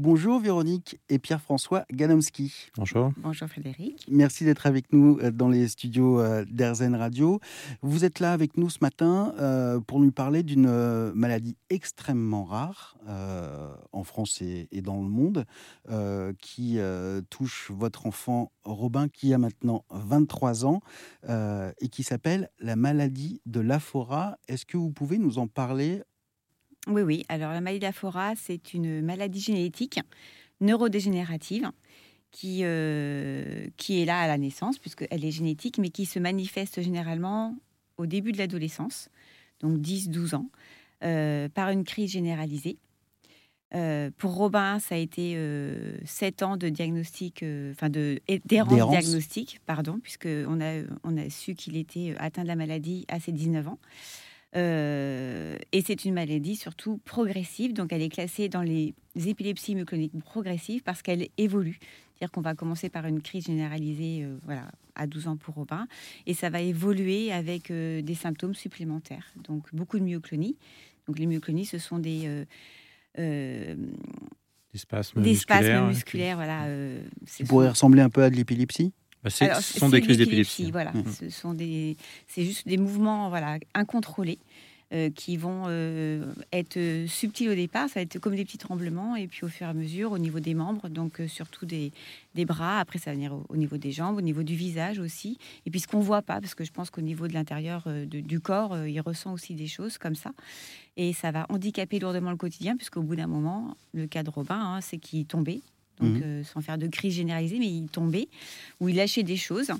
Bonjour Véronique et Pierre-François Ganomski. Bonjour. Bonjour Frédéric. Merci d'être avec nous euh, dans les studios euh, d'Airzen Radio. Vous êtes là avec nous ce matin euh, pour nous parler d'une maladie extrêmement rare en France et, dans le monde qui touche votre enfant Robin qui a maintenant 23 ans et qui s'appelle la maladie de l'Aphora. Est-ce que vous pouvez nous en parler oui, oui. Alors, la maladie d'Aphora, c'est une maladie génétique neurodégénérative qui, euh, qui est là à la naissance, puisqu'elle est génétique, mais qui se manifeste généralement au début de l'adolescence, donc 10-12 ans, euh, par une crise généralisée. Euh, pour Robin, ça a été 7 ans de diagnostic, enfin de d'errance diagnostique, pardon, puisqu'on a, on a su qu'il était atteint de la maladie à ses 19 ans. Euh, et c'est une maladie surtout progressive, donc elle est classée dans les épilepsies myocloniques progressives parce qu'elle évolue. C'est-à-dire qu'on va commencer par une crise généralisée euh, voilà, à 12 ans pour Robin, et ça va évoluer avec euh, des symptômes supplémentaires. Donc beaucoup de myoclonies. Donc les myoclonies, ce sont des... des spasmes musculaires. voilà. Ça pourrait ressembler un peu à de l'épilepsie bah, ce sont des crises d'épilepsie. Voilà, mmh. ce sont des, c'est juste des mouvements voilà incontrôlés euh, qui vont euh, être subtils au départ. Ça va être comme des petits tremblements et puis au fur et à mesure au niveau des membres, donc euh, surtout des, des, bras. Après, ça va venir au, niveau des jambes, au niveau du visage aussi. Et puis ce qu'on voit pas, parce que je pense qu'au niveau de l'intérieur du corps, il ressent aussi des choses comme ça. Et ça va handicaper lourdement le quotidien, puisqu'au bout d'un moment, le cas de Robin, hein, c'est qu'il tombait donc mhm. euh, sans faire de crise généralisée, mais il tombait, ou il lâchait des choses.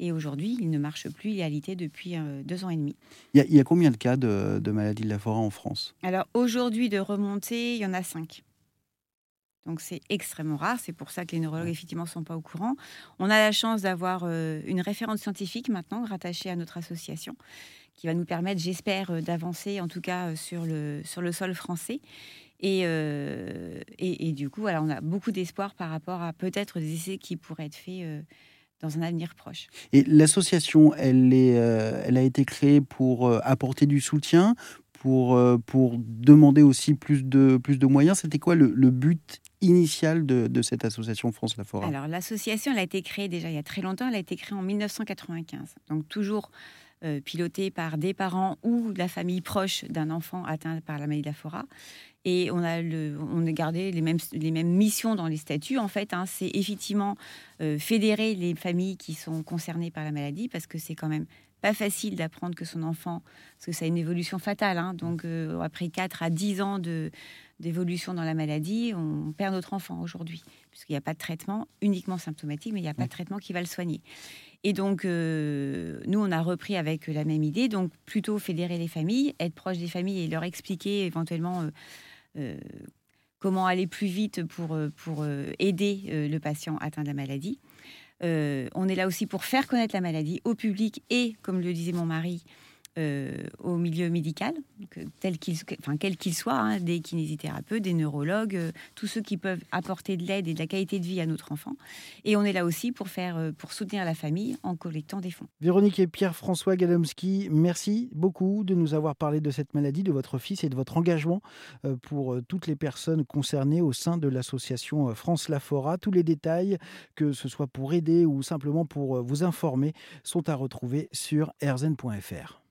Et aujourd'hui, il ne marche plus, il est alité depuis euh, deux ans et demi. Il y, a, combien de cas de, maladie de la forêt en France? Alors aujourd'hui, de remontée, il y en a cinq. Donc c'est extrêmement rare, c'est pour ça que les neurologues effectivement ne sont pas au courant. On a la chance d'avoir euh, une référente scientifique maintenant rattachée à notre association qui va nous permettre, j'espère, d'avancer en tout cas sur le, sur le sol français euh, et, et, du coup, on a beaucoup d'espoir par rapport à peut-être des essais qui pourraient être faits euh, dans un avenir proche. Et l'association, elle, est, euh, elle a été créée pour apporter du soutien, pour, pour demander aussi plus de, plus de moyens. C'était quoi le, but initial de, de, cette association France La Forêt? Alors, l'association, elle a été créée déjà il y a très longtemps. Elle a été créée en 1995. Donc, toujours pilotée par des parents ou la famille proche d'un enfant atteint par la maladie de la Fora. Et on a, le, on a gardé les mêmes, les mêmes missions dans les statuts. En fait, hein. c'est effectivement euh, fédérer les familles qui sont concernées par la maladie, parce que c'est quand même pas facile d'apprendre que son enfant, parce que ça a une évolution fatale. Hein. donc, euh, après 4 à 10 ans de, d'évolution dans la maladie, on perd notre enfant aujourd'hui, puisqu'il n'y a pas de traitement uniquement symptomatique, mais il n'y a pas de traitement qui va le soigner. Et donc, euh, nous, on a repris avec la même idée, donc plutôt fédérer les familles, être proche des familles et leur expliquer éventuellement euh, comment aller plus vite pour, euh, pour euh, aider le patient atteint de la maladie. on est là aussi pour faire connaître la maladie au public et, comme le disait mon mari, euh, au milieu médical, euh, tel qu'il, enfin, quel qu'il soit, hein, des kinésithérapeutes, des neurologues, euh, tous ceux qui peuvent apporter de l'aide et de la qualité de vie à notre enfant. Et on est là aussi pour, faire, pour soutenir la famille en collectant des fonds. Véronique et Pierre-François Gadomski, merci beaucoup de nous avoir parlé de cette maladie, de votre fils et de votre engagement pour toutes les personnes concernées au sein de l'association France Lafora. Tous les détails, que ce soit pour aider ou simplement pour vous informer, sont à retrouver sur erzen.fr.